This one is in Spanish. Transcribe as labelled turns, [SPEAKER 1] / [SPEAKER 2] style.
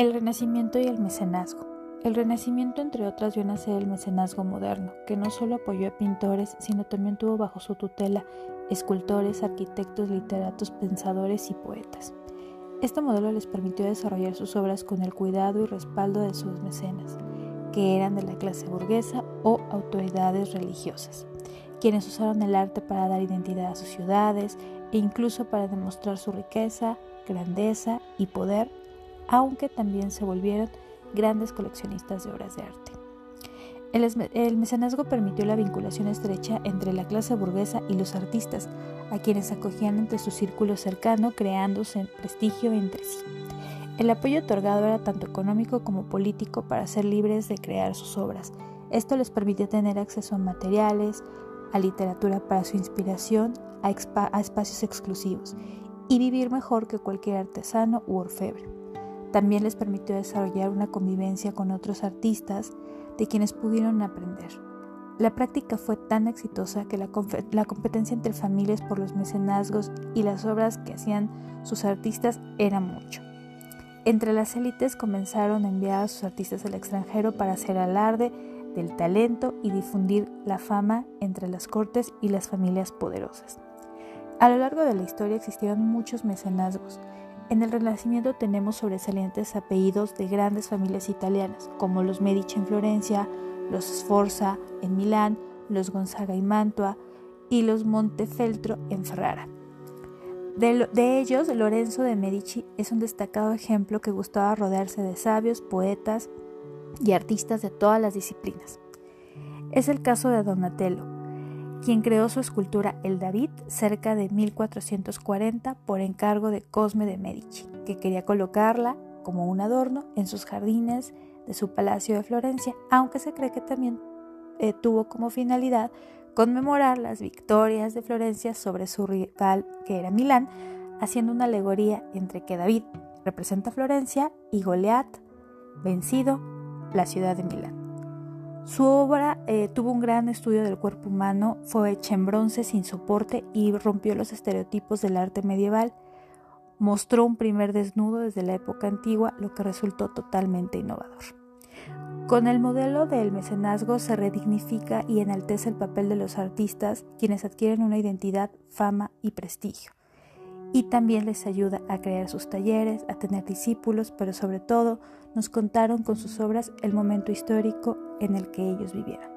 [SPEAKER 1] El Renacimiento y el mecenazgo. El Renacimiento, entre otras, vio nacer el mecenazgo moderno, que no solo apoyó a pintores, sino también tuvo bajo su tutela escultores, arquitectos, literatos, pensadores y poetas. Este modelo les permitió desarrollar sus obras con el cuidado y respaldo de sus mecenas, que eran de la clase burguesa o autoridades religiosas, quienes usaron el arte para dar identidad a sus ciudades e incluso para demostrar su riqueza, grandeza y poder aunque también se volvieron grandes coleccionistas de obras de arte. El, mecenazgo permitió la vinculación estrecha entre la clase burguesa y los artistas, a quienes acogían entre su círculo cercano, creándose prestigio entre sí. El apoyo otorgado era tanto económico como político para ser libres de crear sus obras. Esto les permitió tener acceso a materiales, a literatura para su inspiración, a espacios exclusivos y vivir mejor que cualquier artesano u orfebre. También les permitió desarrollar una convivencia con otros artistas de quienes pudieron aprender. La práctica fue tan exitosa que la, competencia entre familias por los mecenazgos y las obras que hacían sus artistas era mucho. Entre las élites comenzaron a enviar a sus artistas al extranjero para hacer alarde del talento y difundir la fama entre las cortes y las familias poderosas. A lo largo de la historia existieron muchos mecenazgos en el Renacimiento tenemos sobresalientes apellidos de grandes familias italianas, como los Medici en Florencia, los Sforza en Milán, los Gonzaga y Mantua y los Montefeltro en Ferrara. De, ellos, Lorenzo de Medici es un destacado ejemplo que gustaba rodearse de sabios, poetas y artistas de todas las disciplinas. Es el caso de Donatello, quien creó su escultura El David cerca de 1440 por encargo de Cosme de Medici, que quería colocarla como un adorno en sus jardines de su palacio de Florencia, aunque se cree que también eh, tuvo como finalidad conmemorar las victorias de Florencia sobre su rival que era Milán, haciendo una alegoría entre que David representa Florencia y Goliat, vencido, la ciudad de Milán. Su obra eh, tuvo un gran estudio del cuerpo humano, fue hecha en bronce sin soporte y rompió los estereotipos del arte medieval. Mostró un primer desnudo desde la época antigua, lo que resultó totalmente innovador. Con el modelo del mecenazgo se redignifica y enaltece el papel de los artistas, quienes adquieren una identidad, fama y prestigio. Y también les ayuda a crear sus talleres, a tener discípulos, pero sobre todo nos contaron con sus obras el momento histórico en el que ellos vivieron.